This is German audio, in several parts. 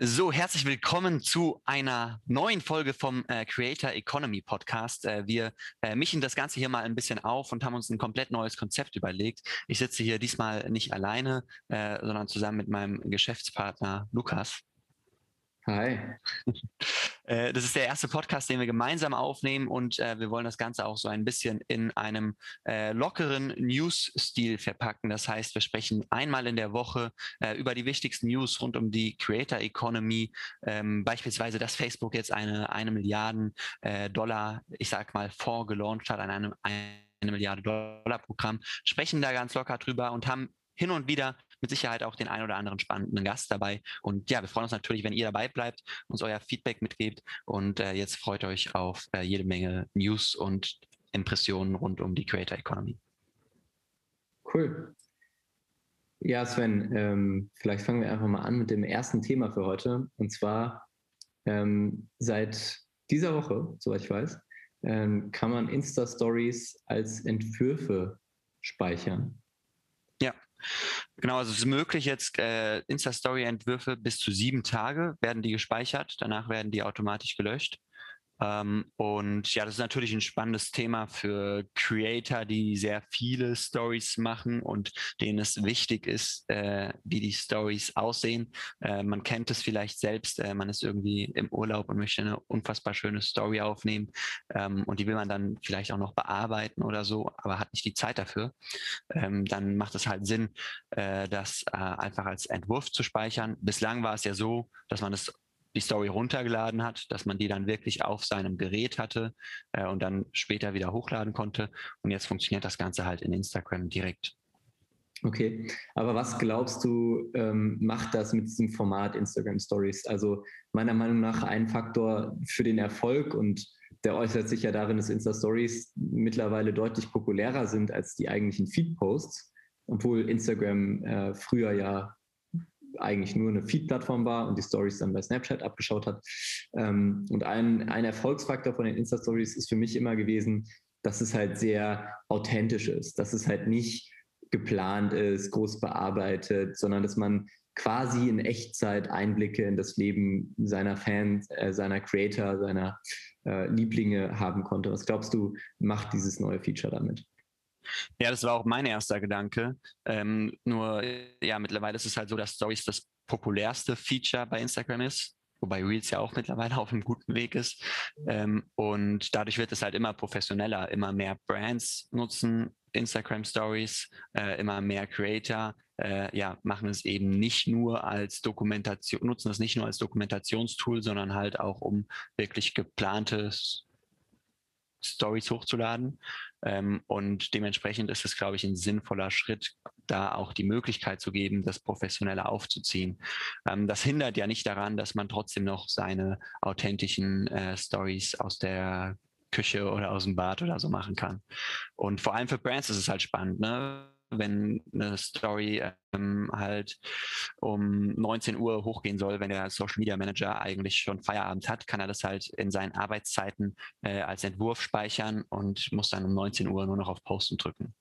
So, herzlich willkommen zu einer neuen Folge vom äh, Creator Economy Podcast. Äh, wir äh, mischen das Ganze hier mal ein bisschen auf und haben uns ein komplett neues Konzept überlegt. Ich sitze hier diesmal nicht alleine, äh, sondern zusammen mit meinem Geschäftspartner Lukas. Hi. Äh, das ist der erste Podcast, den wir gemeinsam aufnehmen und äh, wir wollen das Ganze auch so ein bisschen in einem äh, lockeren News-Stil verpacken. Das heißt, wir sprechen einmal in der Woche über die wichtigsten News rund um die Creator Economy, ähm, beispielsweise, dass Facebook jetzt eine eine Milliarden Dollar, ich sag mal, Fonds gelauncht hat an einem eine Milliarde Dollar Programm, sprechen da ganz locker drüber und haben hin und wieder mit Sicherheit auch den ein oder anderen spannenden Gast dabei. Und ja, wir freuen uns natürlich, wenn ihr dabei bleibt, uns euer Feedback mitgebt. Und äh, jetzt freut euch auf äh, jede Menge News und Impressionen rund um die Creator Economy. Cool. Ja, Sven, ähm, vielleicht fangen wir einfach mal an mit dem ersten Thema für heute. Und zwar ähm, seit dieser Woche, soweit ich weiß, ähm, kann man Insta-Stories als Entwürfe speichern. Genau, also es ist möglich jetzt äh, Insta-Story-Entwürfe bis zu sieben Tage werden die gespeichert, danach werden die automatisch gelöscht. Ähm, und ja, das ist natürlich ein spannendes Thema für Creator, die sehr viele Stories machen und denen es wichtig ist, äh, wie die Stories aussehen. Äh, man kennt es vielleicht selbst, äh, man ist irgendwie im Urlaub und möchte eine unfassbar schöne Story aufnehmen ähm, und die will man dann vielleicht auch noch bearbeiten oder so, aber hat nicht die Zeit dafür. Ähm, dann macht es halt Sinn, äh, das äh, einfach als Entwurf zu speichern. Bislang war es ja so, dass man es die Story runtergeladen hat, dass man die dann wirklich auf seinem Gerät hatte äh, und dann später wieder hochladen konnte. Und jetzt funktioniert das Ganze halt in Instagram direkt. Okay, aber was glaubst du, ähm, macht das mit diesem Format Instagram Stories? Also meiner Meinung nach ein Faktor für den Erfolg und der äußert sich ja darin, dass Insta Stories mittlerweile deutlich populärer sind als die eigentlichen Feed Posts, obwohl Instagram äh, früher ja eigentlich nur eine Feed-Plattform war und die Stories dann bei Snapchat abgeschaut hat. Ähm, und ein, ein Erfolgsfaktor von den Insta-Stories ist für mich immer gewesen, dass es halt sehr authentisch ist, dass es halt nicht geplant ist, groß bearbeitet, sondern dass man quasi in Echtzeit Einblicke in das Leben seiner Fans, äh, seiner Creator, seiner äh, Lieblinge haben konnte. Was glaubst du, macht dieses neue Feature damit? Ja, das war auch mein erster Gedanke. Ähm, nur, ja, mittlerweile ist es halt so, dass Stories das populärste Feature bei Instagram ist, wobei Reels ja auch mittlerweile auf einem guten Weg ist. Ähm, und dadurch wird es halt immer professioneller, immer mehr Brands nutzen Instagram Stories, äh, immer mehr Creator, äh, ja, machen es eben nicht nur als Dokumentation, nutzen es nicht nur als Dokumentationstool, sondern halt auch, um wirklich geplante Stories hochzuladen. Ähm, und dementsprechend ist es, glaube ich, ein sinnvoller Schritt, da auch die Möglichkeit zu geben, das professioneller aufzuziehen. Ähm, das hindert ja nicht daran, dass man trotzdem noch seine authentischen äh, Stories aus der Küche oder aus dem Bad oder so machen kann. Und vor allem für Brands ist es halt spannend, ne? Wenn eine Story ähm, halt um 19 Uhr hochgehen soll, wenn der Social Media Manager eigentlich schon Feierabend hat, kann er das halt in seinen Arbeitszeiten äh, als Entwurf speichern und muss dann um 19 Uhr nur noch auf Posten drücken.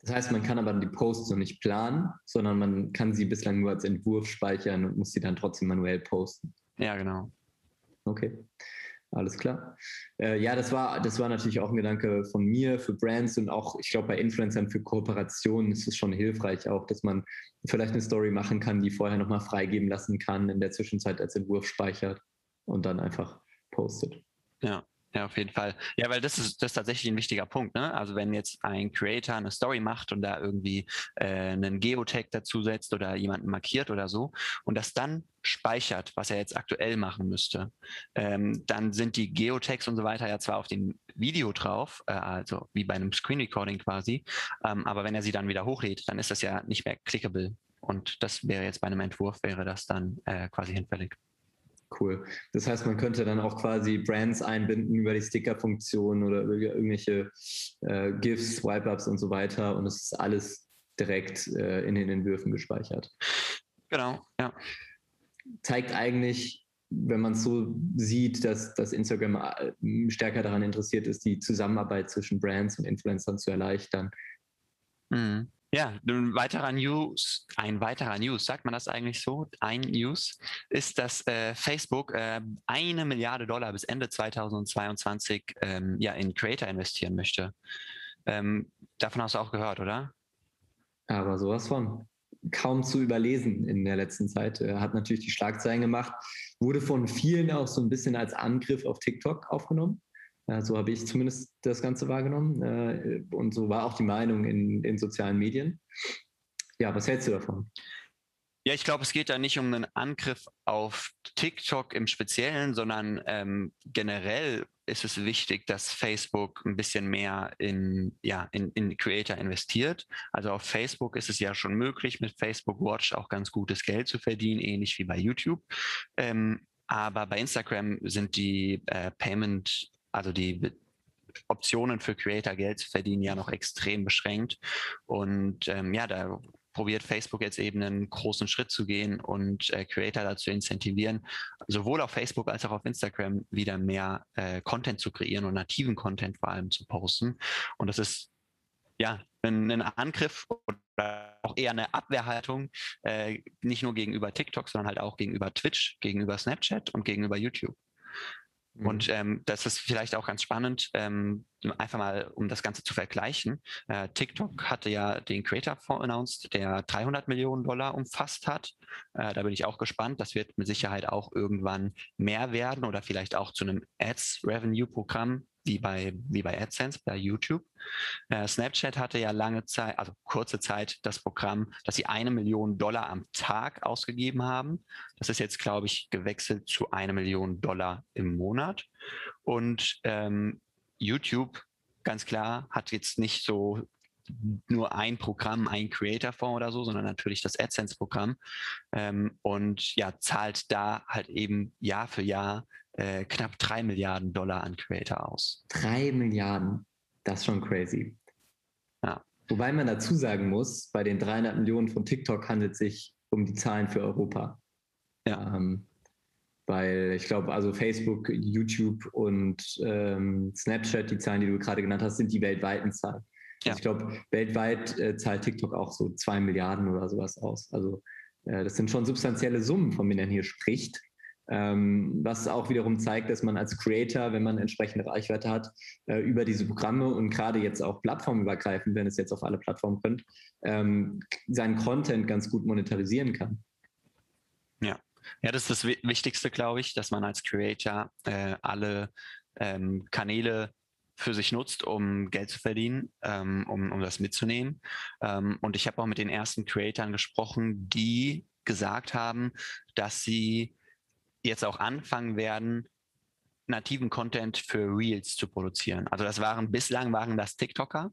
Das heißt, man kann aber die Posts noch nicht planen, sondern man kann sie bislang nur als Entwurf speichern und muss sie dann trotzdem manuell posten. Ja, genau. Okay. Alles klar. Äh, ja, das war, das war natürlich auch ein Gedanke von mir für Brands und auch, ich glaube, bei Influencern für Kooperationen ist es schon hilfreich auch, dass man vielleicht eine Story machen kann, die vorher nochmal freigeben lassen kann, in der Zwischenzeit als Entwurf speichert und dann einfach postet. Ja, ja, auf jeden Fall. Ja, weil das ist, das ist tatsächlich ein wichtiger Punkt. Ne? Also wenn jetzt ein Creator eine Story macht und da irgendwie äh, einen Geotag dazusetzt oder jemanden markiert oder so und das dann speichert, was er jetzt aktuell machen müsste, ähm, dann sind die Geotags und so weiter ja zwar auf dem Video drauf, äh, also wie bei einem Screen Recording quasi, ähm, aber wenn er sie dann wieder hochlädt, dann ist das ja nicht mehr clickable. Und das wäre jetzt bei einem Entwurf, wäre das dann äh, quasi hinfällig. Cool. Das heißt, man könnte dann auch quasi Brands einbinden über die Sticker-Funktion oder über irgendwelche äh, GIFs, Swipe-Ups und so weiter und es ist alles direkt äh, in den Entwürfen gespeichert. Genau, ja. Zeigt eigentlich, wenn man es so sieht, dass, dass Instagram äh, stärker daran interessiert ist, die Zusammenarbeit zwischen Brands und Influencern zu erleichtern. Mhm. Ja, ein weiterer News, ein weiterer News, sagt man das eigentlich so? Ein News ist, dass äh, Facebook äh, eine Milliarde Dollar bis Ende 2022 ähm, ja, in Creator investieren möchte. Ähm, davon hast du auch gehört, oder? Aber sowas von. Kaum zu überlesen in der letzten Zeit. Er hat natürlich die Schlagzeilen gemacht, wurde von vielen auch so ein bisschen als Angriff auf TikTok aufgenommen. Äh, so habe ich zumindest das Ganze wahrgenommen. Äh, und so war auch die Meinung in den sozialen Medien. Ja, was hältst du davon? Ja, ich glaube, es geht da nicht um einen Angriff auf TikTok im Speziellen, sondern ähm, generell ist es wichtig, dass Facebook ein bisschen mehr in, ja, in, in Creator investiert. Also auf Facebook ist es ja schon möglich, mit Facebook Watch auch ganz gutes Geld zu verdienen, ähnlich wie bei YouTube. Ähm, aber bei Instagram sind die äh, Payment also die Optionen für Creator Geld zu verdienen ja noch extrem beschränkt. Und ähm, ja, da probiert Facebook jetzt eben einen großen Schritt zu gehen und äh, Creator dazu incentivieren, sowohl auf Facebook als auch auf Instagram wieder mehr äh, Content zu kreieren und nativen Content vor allem zu posten. Und das ist ja ein, ein Angriff oder auch eher eine Abwehrhaltung, äh, nicht nur gegenüber TikTok, sondern halt auch gegenüber Twitch, gegenüber Snapchat und gegenüber YouTube. Mhm. Und ähm, das ist vielleicht auch ganz spannend, ähm, einfach mal, um das Ganze zu vergleichen. Äh, TikTok hatte ja den Creator-Fonds announced, der 300 Millionen Dollar umfasst hat. Äh, da bin ich auch gespannt. Das wird mit Sicherheit auch irgendwann mehr werden oder vielleicht auch zu einem Ads-Revenue-Programm wie bei, wie bei AdSense, bei YouTube. Äh, Snapchat hatte ja lange Zeit, also kurze Zeit, das Programm, dass sie eine Million Dollar am Tag ausgegeben haben. Das ist jetzt, glaube ich, gewechselt zu eine Million Dollar im Monat. Und ähm, YouTube, ganz klar, hat jetzt nicht so nur ein Programm, ein Creator-Fonds oder so, sondern natürlich das AdSense-Programm. Ähm, und ja, zahlt da halt eben Jahr für Jahr äh, knapp drei Milliarden Dollar an Creator aus. Drei Milliarden, das ist schon crazy. Ja. Wobei man dazu sagen muss, bei den 300 Millionen von TikTok handelt es sich um die Zahlen für Europa. Ja. Ähm, weil ich glaube, also Facebook, YouTube und ähm, Snapchat, die Zahlen, die du gerade genannt hast, sind die weltweiten Zahlen. Ja. Also ich glaube, weltweit äh, zahlt TikTok auch so zwei Milliarden oder sowas aus. Also äh, das sind schon substanzielle Summen, von denen er hier spricht. Ähm, was auch wiederum zeigt, dass man als Creator, wenn man entsprechende Reichweite hat, äh, über diese Programme und gerade jetzt auch plattformübergreifend, wenn es jetzt auf alle Plattformen könnt, ähm, seinen Content ganz gut monetarisieren kann. Ja. Ja, das ist das Wichtigste, glaube ich, dass man als Creator äh, alle ähm, Kanäle für sich nutzt, um Geld zu verdienen, ähm, um, um das mitzunehmen. Ähm, und ich habe auch mit den ersten Creatoren gesprochen, die gesagt haben, dass sie jetzt auch anfangen werden, nativen Content für Reels zu produzieren. Also das waren bislang waren das TikToker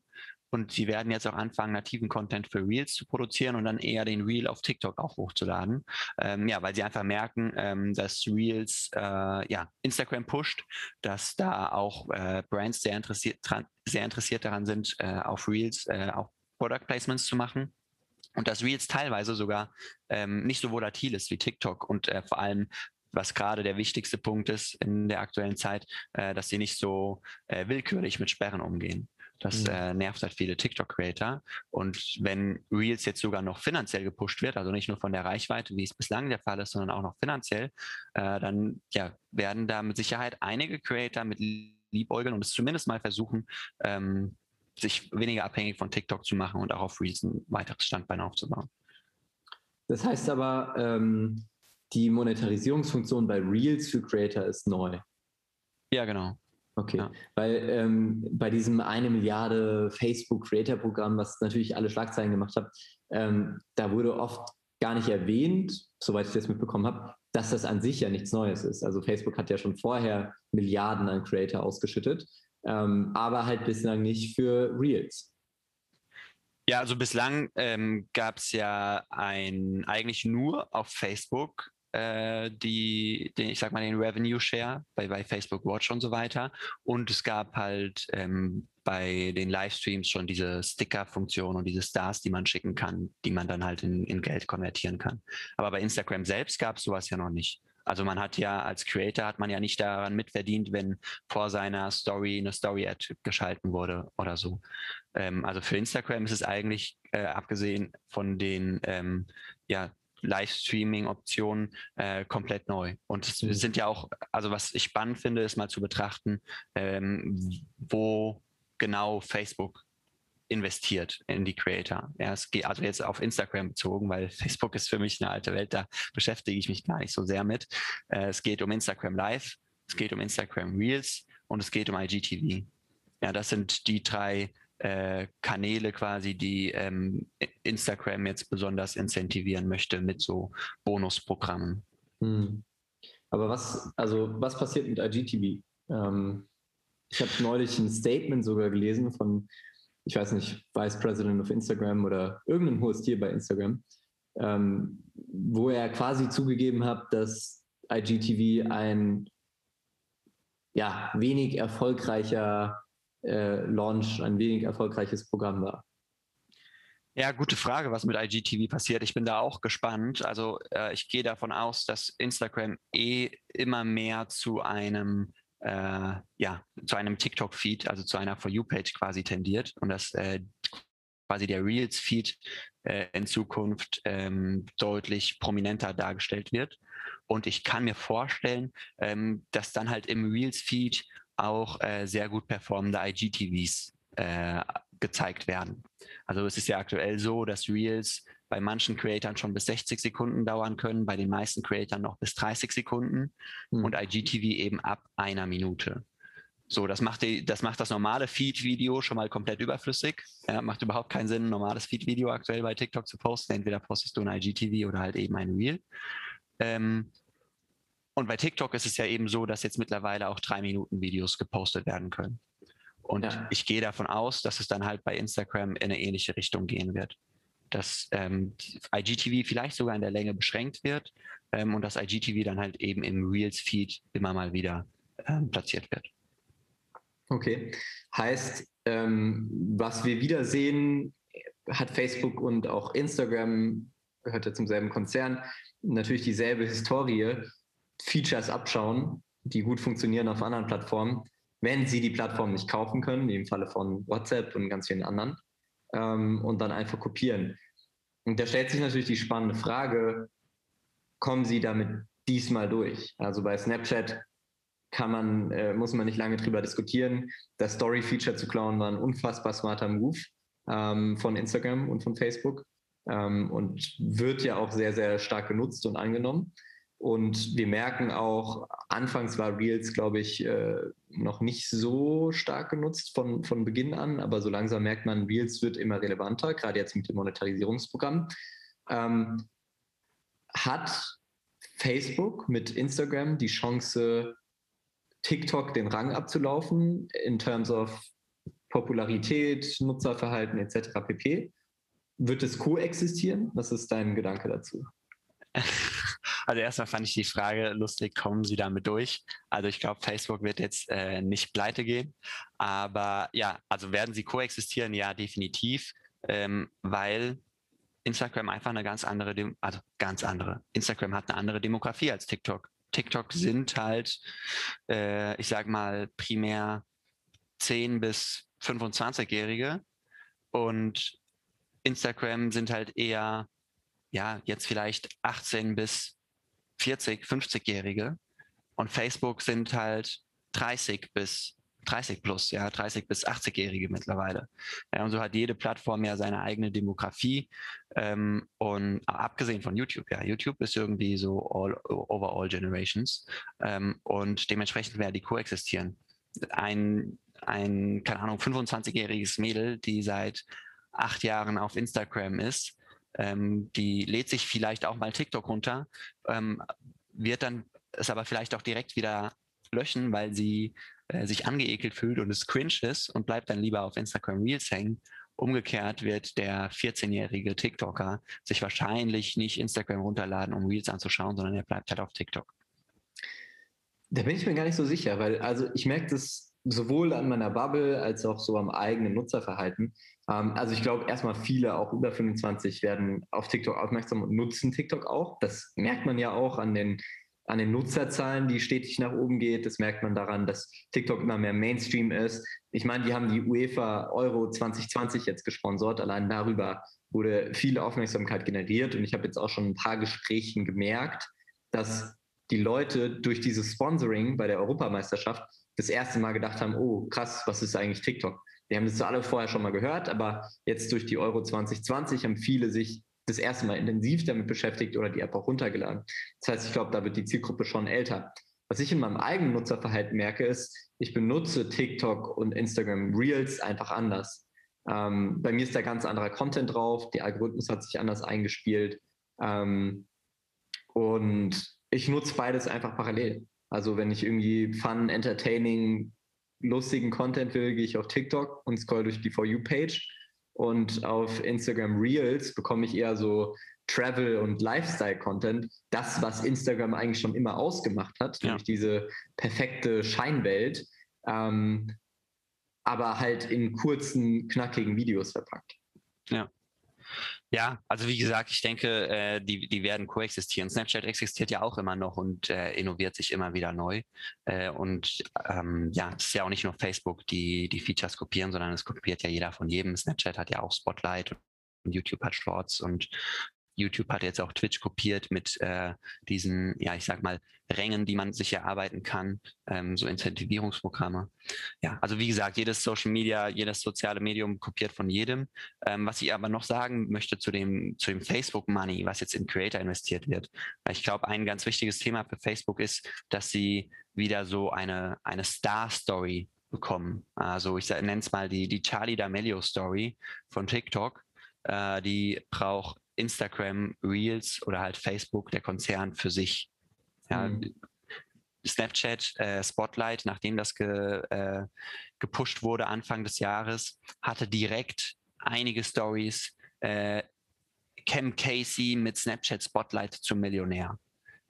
und sie werden jetzt auch anfangen, nativen Content für Reels zu produzieren und dann eher den Reel auf TikTok auch hochzuladen. Ähm, ja, weil sie einfach merken, ähm, dass Reels äh, ja, Instagram pusht, dass da auch äh, Brands sehr interessiert, sehr interessiert daran sind, äh, auf Reels äh, auch Product Placements zu machen. Und dass Reels teilweise sogar ähm, nicht so volatil ist wie TikTok und äh, vor allem was gerade der wichtigste Punkt ist in der aktuellen Zeit, äh, dass sie nicht so äh, willkürlich mit Sperren umgehen. Das mhm. äh, nervt halt viele TikTok-Creator. Und wenn Reels jetzt sogar noch finanziell gepusht wird, also nicht nur von der Reichweite, wie es bislang der Fall ist, sondern auch noch finanziell, äh, dann ja, werden da mit Sicherheit einige Creator mit liebäugeln und es zumindest mal versuchen, ähm, sich weniger abhängig von TikTok zu machen und auch auf Reels ein weiteres Standbein aufzubauen. Das heißt aber, ähm, die Monetarisierungsfunktion bei Reels für Creator ist neu. Ja, genau. Okay, ja. weil ähm, bei diesem eine Milliarde Facebook Creator Programm, was natürlich alle Schlagzeilen gemacht hat, ähm, da wurde oft gar nicht erwähnt, soweit ich das mitbekommen habe, dass das an sich ja nichts Neues ist. Also Facebook hat ja schon vorher Milliarden an Creator ausgeschüttet, ähm, aber halt bislang nicht für Reels. Ja, also bislang ähm, gab es ja ein eigentlich nur auf Facebook äh, die, den, ich sag mal, den Revenue Share bei, bei Facebook Watch und so weiter. Und es gab halt ähm, bei den Livestreams schon diese Sticker-Funktion und diese Stars, die man schicken kann, die man dann halt in, in Geld konvertieren kann. Aber bei Instagram selbst gab es sowas ja noch nicht. Also man hat ja als Creator hat man ja nicht daran mitverdient, wenn vor seiner Story eine Story-Ad geschalten wurde oder so. Ähm, also für Instagram ist es eigentlich, äh, abgesehen von den ähm, ja, Livestreaming-Optionen äh, komplett neu. Und es mhm. sind ja auch, also was ich spannend finde, ist mal zu betrachten, ähm, wo genau Facebook investiert in die Creator. Ja, es geht also jetzt auf Instagram bezogen, weil Facebook ist für mich eine alte Welt, da beschäftige ich mich gar nicht so sehr mit. Äh, es geht um Instagram Live, es geht um Instagram Reels und es geht um IGTV. Ja, das sind die drei äh, Kanäle quasi, die ähm, Instagram jetzt besonders incentivieren möchte mit so Bonusprogrammen. Hm. Aber was, also was passiert mit IGTV? Ähm, ich habe neulich ein Statement sogar gelesen von, ich weiß nicht, Vice President of Instagram oder irgendeinem hohes Tier bei Instagram, ähm, wo er quasi zugegeben hat, dass IGTV ein ja, wenig erfolgreicher äh, Launch, ein wenig erfolgreiches Programm war. Ja, gute Frage, was mit IGTV passiert. Ich bin da auch gespannt. Also äh, ich gehe davon aus, dass Instagram eh immer mehr zu einem äh, ja, zu einem TikTok-Feed, also zu einer For You-Page quasi tendiert und dass äh, quasi der Reels-Feed äh, in Zukunft ähm, deutlich prominenter dargestellt wird. Und ich kann mir vorstellen, ähm, dass dann halt im Reels-Feed auch äh, sehr gut performende IGTVs äh, gezeigt werden. Also es ist ja aktuell so, dass Reels bei manchen Creatoren schon bis 60 Sekunden dauern können, bei den meisten Creatoren noch bis 30 Sekunden mhm. und IGTV eben ab einer Minute. So, das macht, die, das macht das normale Feed-Video schon mal komplett überflüssig. Ja, macht überhaupt keinen Sinn, ein normales Feed-Video aktuell bei TikTok zu posten. Entweder postest du ein IGTV oder halt eben ein Reel. Ähm, und bei TikTok ist es ja eben so, dass jetzt mittlerweile auch drei Minuten Videos gepostet werden können. Und ja. ich gehe davon aus, dass es dann halt bei Instagram in eine ähnliche Richtung gehen wird dass ähm, IGTV vielleicht sogar in der Länge beschränkt wird ähm, und dass IGTV dann halt eben im Reels-Feed immer mal wieder ähm, platziert wird. Okay, heißt, ähm, was wir wiedersehen, hat Facebook und auch Instagram, gehört ja zum selben Konzern, natürlich dieselbe Historie, Features abschauen, die gut funktionieren auf anderen Plattformen, wenn sie die Plattform nicht kaufen können, wie im Falle von WhatsApp und ganz vielen anderen ähm, und dann einfach kopieren. Und da stellt sich natürlich die spannende Frage, kommen Sie damit diesmal durch? Also bei Snapchat kann man, äh, muss man nicht lange drüber diskutieren. Das Story-Feature zu klauen war ein unfassbar smarter Move ähm, von Instagram und von Facebook ähm, und wird ja auch sehr, sehr stark genutzt und angenommen. Und wir merken auch, anfangs war Reels, glaube ich, äh, noch nicht so stark genutzt von, von Beginn an, aber so langsam merkt man, Reels wird immer relevanter, gerade jetzt mit dem Monetarisierungsprogramm. Ähm, hat Facebook mit Instagram die Chance, TikTok den Rang abzulaufen in terms of Popularität, Nutzerverhalten etc. pp. Wird es koexistieren? Was ist dein Gedanke dazu? Also erstmal fand ich die Frage lustig, kommen Sie damit durch? Also ich glaube, Facebook wird jetzt äh, nicht pleite gehen. Aber ja, also werden sie koexistieren? Ja, definitiv. Ähm, weil Instagram einfach eine ganz andere, Dem also ganz andere. Instagram hat eine andere Demografie als TikTok. TikTok sind halt, äh, ich sag mal, primär 10 bis 25-Jährige und Instagram sind halt eher, ja, jetzt vielleicht 18 bis 40, 50-Jährige und Facebook sind halt 30 bis 30 plus, ja, 30 bis 80-Jährige mittlerweile. Ja, und so hat jede Plattform ja seine eigene Demografie. Ähm, und abgesehen von YouTube, ja, YouTube ist irgendwie so all, over all generations. Ähm, und dementsprechend werden die koexistieren. Ein, ein, keine Ahnung, 25-jähriges Mädel, die seit acht Jahren auf Instagram ist, ähm, die lädt sich vielleicht auch mal TikTok runter, ähm, wird dann es aber vielleicht auch direkt wieder löschen, weil sie äh, sich angeekelt fühlt und es cringe ist und bleibt dann lieber auf Instagram Reels hängen. Umgekehrt wird der 14-jährige TikToker sich wahrscheinlich nicht Instagram runterladen, um Reels anzuschauen, sondern er bleibt halt auf TikTok. Da bin ich mir gar nicht so sicher, weil also ich merke das sowohl an meiner Bubble als auch so am eigenen Nutzerverhalten. Ähm, also ich glaube erstmal viele, auch über 25, werden auf TikTok aufmerksam und nutzen TikTok auch. Das merkt man ja auch an den an den Nutzerzahlen, die stetig nach oben geht. Das merkt man daran, dass TikTok immer mehr Mainstream ist. Ich meine, die haben die UEFA Euro 2020 jetzt gesponsert. Allein darüber wurde viel Aufmerksamkeit generiert. Und ich habe jetzt auch schon ein paar Gesprächen gemerkt, dass die Leute durch dieses Sponsoring bei der Europameisterschaft das erste Mal gedacht haben, oh krass, was ist eigentlich TikTok? Wir haben das alle vorher schon mal gehört, aber jetzt durch die Euro 2020 haben viele sich das erste Mal intensiv damit beschäftigt oder die App auch runtergeladen. Das heißt, ich glaube, da wird die Zielgruppe schon älter. Was ich in meinem eigenen Nutzerverhalten merke, ist, ich benutze TikTok und Instagram Reels einfach anders. Ähm, bei mir ist da ganz anderer Content drauf, der Algorithmus hat sich anders eingespielt ähm, und ich nutze beides einfach parallel. Also wenn ich irgendwie fun, entertaining, lustigen Content will, gehe ich auf TikTok und scroll durch die For You-Page und auf Instagram Reels bekomme ich eher so Travel- und Lifestyle-Content. Das, was Instagram eigentlich schon immer ausgemacht hat, ja. nämlich diese perfekte Scheinwelt, ähm, aber halt in kurzen, knackigen Videos verpackt. Ja. Ja, also wie gesagt, ich denke, äh, die, die werden koexistieren. Snapchat existiert ja auch immer noch und äh, innoviert sich immer wieder neu. Äh, und ähm, ja, es ist ja auch nicht nur Facebook, die die Features kopieren, sondern es kopiert ja jeder von jedem. Snapchat hat ja auch Spotlight und YouTube hat Shorts und YouTube hat jetzt auch Twitch kopiert mit äh, diesen, ja, ich sag mal, Rängen, die man sich erarbeiten kann, ähm, so Incentivierungsprogramme. Ja, also wie gesagt, jedes Social Media, jedes soziale Medium kopiert von jedem. Ähm, was ich aber noch sagen möchte zu dem, zu dem Facebook Money, was jetzt in Creator investiert wird. Ich glaube, ein ganz wichtiges Thema für Facebook ist, dass sie wieder so eine, eine Star-Story bekommen. Also ich nenne es mal die, die Charlie D'Amelio Story von TikTok. Äh, die braucht Instagram, Reels oder halt Facebook, der Konzern für sich. Ja, mhm. Snapchat, äh, Spotlight, nachdem das ge, äh, gepusht wurde Anfang des Jahres, hatte direkt einige Stories. Äh, Cam Casey mit Snapchat Spotlight zum Millionär.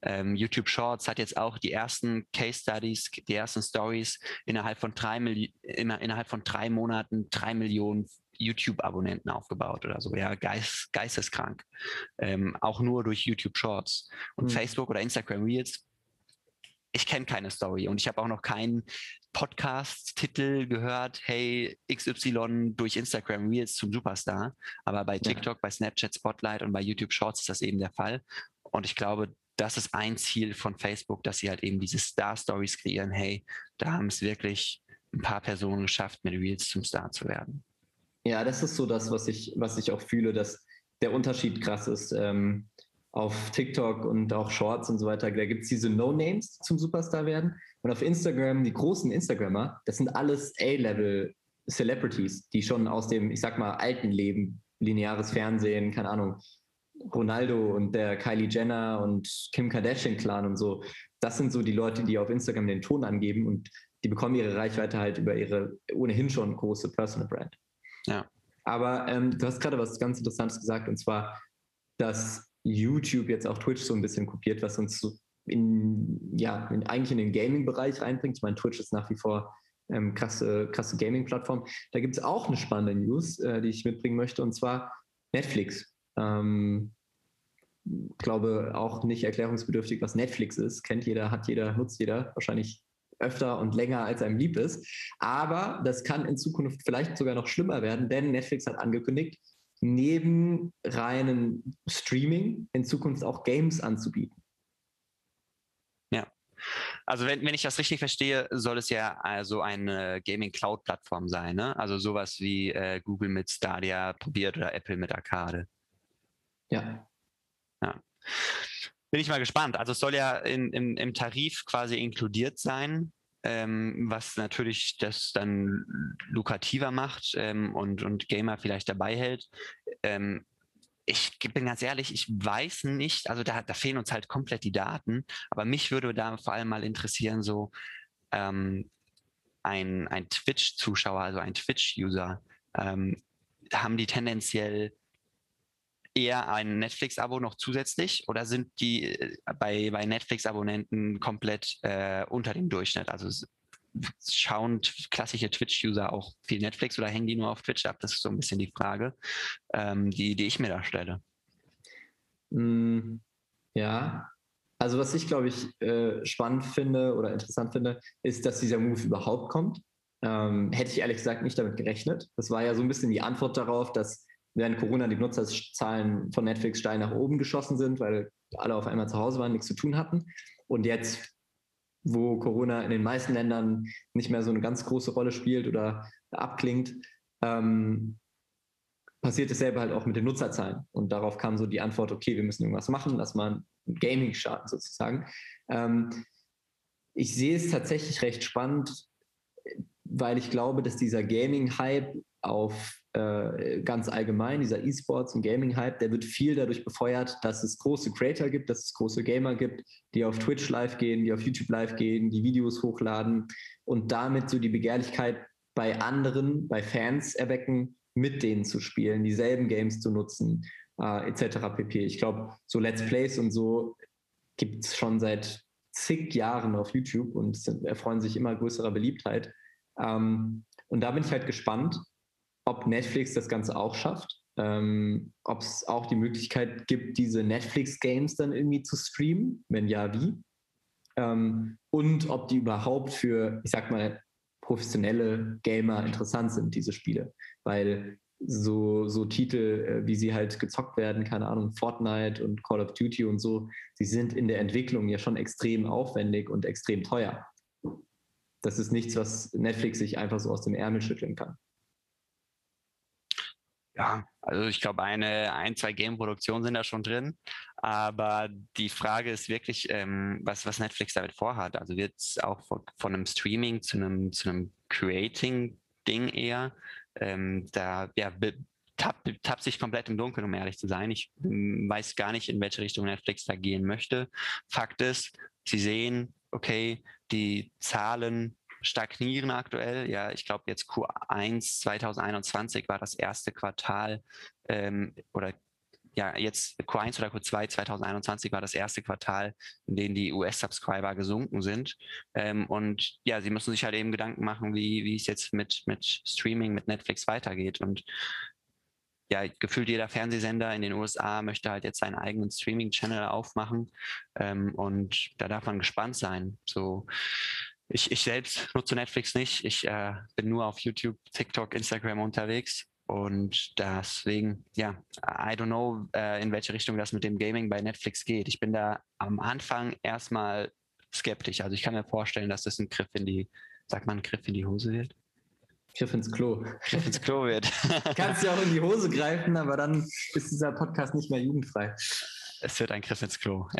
Ähm, YouTube Shorts hat jetzt auch die ersten Case Studies, die ersten Stories innerhalb von drei, Milli innerhalb von drei Monaten drei Millionen YouTube-Abonnenten aufgebaut oder so. Ja, geist, geisteskrank. Ähm, auch nur durch YouTube Shorts. Und mhm. Facebook oder Instagram Reels, ich kenne keine Story und ich habe auch noch keinen Podcast-Titel gehört, hey, XY durch Instagram Reels zum Superstar. Aber bei TikTok, ja. bei Snapchat Spotlight und bei YouTube Shorts ist das eben der Fall. Und ich glaube, das ist ein Ziel von Facebook, dass sie halt eben diese Star-Stories kreieren. Hey, da haben es wirklich ein paar Personen geschafft, mit Reels zum Star zu werden. Ja, das ist so das, was ich, was ich auch fühle, dass der Unterschied krass ist. Ähm, auf TikTok und auch Shorts und so weiter, da gibt es diese No-Names zum Superstar werden. Und auf Instagram, die großen Instagrammer, das sind alles A-Level Celebrities, die schon aus dem, ich sag mal, alten Leben, lineares Fernsehen, keine Ahnung, Ronaldo und der Kylie Jenner und Kim Kardashian Clan und so, das sind so die Leute, die auf Instagram den Ton angeben und die bekommen ihre Reichweite halt über ihre ohnehin schon große Personal Brand. Ja. Aber ähm, du hast gerade was ganz Interessantes gesagt, und zwar, dass YouTube jetzt auch Twitch so ein bisschen kopiert, was uns so in, ja, in, eigentlich in den Gaming-Bereich reinbringt. Ich meine, Twitch ist nach wie vor ähm, krasse, krasse Gaming-Plattform. Da gibt es auch eine spannende News, äh, die ich mitbringen möchte, und zwar Netflix. Ähm, glaube auch nicht erklärungsbedürftig, was Netflix ist. Kennt jeder, hat jeder, nutzt jeder. Wahrscheinlich öfter und länger, als einem lieb ist. Aber das kann in Zukunft vielleicht sogar noch schlimmer werden, denn Netflix hat angekündigt, neben reinen Streaming in Zukunft auch Games anzubieten. Ja. Also wenn, wenn ich das richtig verstehe, soll es ja also eine Gaming Cloud Plattform sein, ne? Also sowas wie äh, Google mit Stadia probiert oder Apple mit Arcade. Ja. Ja bin ich mal gespannt. Also es soll ja in, im, im Tarif quasi inkludiert sein, ähm, was natürlich das dann lukrativer macht ähm, und, und Gamer vielleicht dabei hält. Ähm, ich bin ganz ehrlich, ich weiß nicht, also da, da fehlen uns halt komplett die Daten, aber mich würde da vor allem mal interessieren, so ähm, ein, ein Twitch-Zuschauer, also ein Twitch-User, ähm, haben die tendenziell eher ein Netflix-Abo noch zusätzlich oder sind die äh, bei, bei Netflix-Abonnenten komplett äh, unter dem Durchschnitt? Also schauen klassische Twitch-User auch viel Netflix oder hängen die nur auf Twitch ab? Das ist so ein bisschen die Frage, ähm, die, die ich mir da stelle. Mm, ja, Also was ich, glaube ich, äh, spannend finde oder interessant finde, ist, dass dieser Move überhaupt kommt. Ähm, hätte ich ehrlich gesagt nicht damit gerechnet. Das war ja so ein bisschen die Antwort darauf, dass während Corona die Nutzerzahlen von Netflix steil nach oben geschossen sind, weil alle auf einmal zu Hause waren, nichts zu tun hatten. Und jetzt, wo Corona in den meisten Ländern nicht mehr so eine ganz große Rolle spielt oder abklingt, ähm, passiert dasselbe halt auch mit den Nutzerzahlen. Und darauf kam so die Antwort, okay, wir müssen irgendwas machen, lass mal ein Gaming starten sozusagen. Ähm, ich sehe es tatsächlich recht spannend, weil ich glaube, dass dieser Gaming-Hype auf äh, ganz allgemein, dieser E-Sports- und Gaming-Hype, der wird viel dadurch befeuert, dass es große Creator gibt, dass es große Gamer gibt, die auf Twitch live gehen, die auf YouTube live gehen, die Videos hochladen und damit so die Begehrlichkeit bei anderen, bei Fans erwecken, mit denen zu spielen, dieselben Games zu nutzen, äh, etc. pp. Ich glaube, so Let's Plays und so gibt es schon seit zig Jahren auf YouTube und erfreuen sich immer größerer Beliebtheit. Ähm, und da bin ich halt gespannt, ob Netflix das Ganze auch schafft, ähm, ob es auch die Möglichkeit gibt, diese Netflix-Games dann irgendwie zu streamen, wenn ja, wie. Ähm, und ob die überhaupt für, ich sag mal, professionelle Gamer interessant sind, diese Spiele. Weil so, so Titel, äh, wie sie halt gezockt werden, keine Ahnung, Fortnite und Call of Duty und so, sie sind in der Entwicklung ja schon extrem aufwendig und extrem teuer. Das ist nichts, was Netflix sich einfach so aus dem Ärmel schütteln kann. Ja, also ich glaube, eine, ein, zwei Game-Produktionen sind da schon drin. Aber die Frage ist wirklich, ähm, was, was Netflix damit vorhat. Also wird es auch von, von, einem Streaming zu einem, zu einem Creating-Ding eher? Ähm, da ja, tappt tapp sich komplett im Dunkeln, um ehrlich zu sein. Ich weiß gar nicht, in welche Richtung Netflix da gehen möchte. Fakt ist, sie sehen, okay, die Zahlen stagnieren aktuell. Ja, ich glaube jetzt Q1 2021 war das erste Quartal ähm, oder ja, jetzt Q1 oder Q2 2021 war das erste Quartal, in dem die US-Subscriber gesunken sind. Ähm, und ja, sie müssen sich halt eben Gedanken machen, wie, wie es jetzt mit, mit Streaming, mit Netflix weitergeht. Und ja, gefühlt jeder Fernsehsender in den USA möchte halt jetzt seinen eigenen Streaming-Channel aufmachen. Ähm, und da darf man gespannt sein. So, ich, ich selbst nutze Netflix nicht. Ich äh, bin nur auf YouTube, TikTok, Instagram unterwegs. Und deswegen, ja, I don't know, äh, in welche Richtung das mit dem Gaming bei Netflix geht. Ich bin da am Anfang erstmal skeptisch. Also ich kann mir vorstellen, dass das ein Griff in die, sagt man, ein Griff in die Hose wird. Griff ins Klo. Griff ins Klo wird. Kannst ja auch in die Hose greifen, aber dann ist dieser Podcast nicht mehr jugendfrei. Es wird ein Griff ins Klo.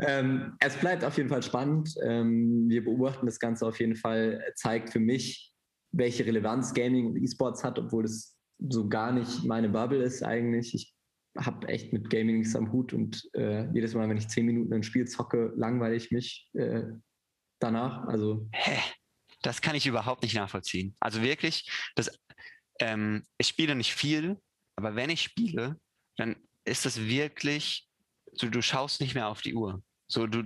Ähm, es bleibt auf jeden Fall spannend. Ähm, wir beobachten das Ganze auf jeden Fall, zeigt für mich, welche Relevanz Gaming und E-Sports hat, obwohl es so gar nicht meine Bubble ist eigentlich. Ich habe echt mit Gaming nichts am Hut und äh, jedes Mal, wenn ich zehn Minuten ein Spiel zocke, langweile ich mich äh, danach. Also Hä? Das kann ich überhaupt nicht nachvollziehen. Also wirklich, das, ähm, ich spiele nicht viel, aber wenn ich spiele, dann ist das wirklich, so, du schaust nicht mehr auf die Uhr. So, du,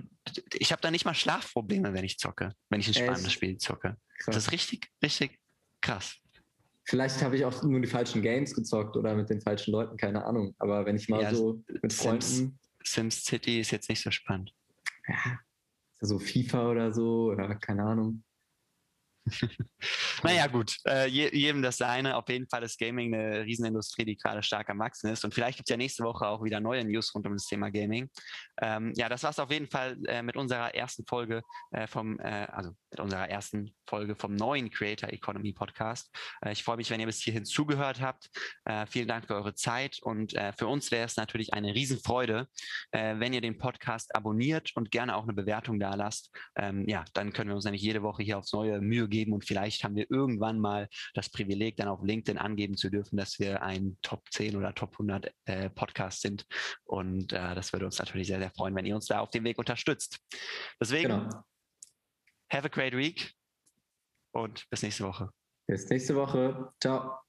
ich habe da nicht mal Schlafprobleme, wenn ich zocke, wenn ich ein spannendes Spiel zocke. Krass. Das ist richtig, richtig krass. Vielleicht habe ich auch nur die falschen Games gezockt oder mit den falschen Leuten, keine Ahnung. Aber wenn ich mal ja, so mit Freunden. Sims, Sims City ist jetzt nicht so spannend. Ja, so FIFA oder so, oder keine Ahnung. Naja, gut, äh, jedem das seine. Auf jeden Fall ist Gaming eine Riesenindustrie, die gerade stark am Wachsen ist. Und vielleicht gibt es ja nächste Woche auch wieder neue News rund um das Thema Gaming. Ähm, ja, das war es auf jeden Fall äh, mit unserer ersten Folge äh, vom, äh, also mit unserer ersten Folge vom neuen Creator Economy Podcast. Äh, ich freue mich, wenn ihr bis hierhin zugehört habt. Äh, vielen Dank für eure Zeit und für uns wäre es natürlich eine Riesenfreude, wenn ihr den Podcast abonniert und gerne auch eine Bewertung da lasst. Ähm, ja, dann können wir uns nämlich jede Woche hier aufs neue Mühe geben und vielleicht haben wir irgendwann mal das Privileg, dann auf LinkedIn angeben zu dürfen, dass wir ein Top 10 oder Top 100 Podcast sind. Und das würde uns natürlich sehr, sehr freuen, wenn ihr uns da auf dem Weg unterstützt. Deswegen, genau. have a great week und bis nächste Woche. Bis nächste Woche. Ciao.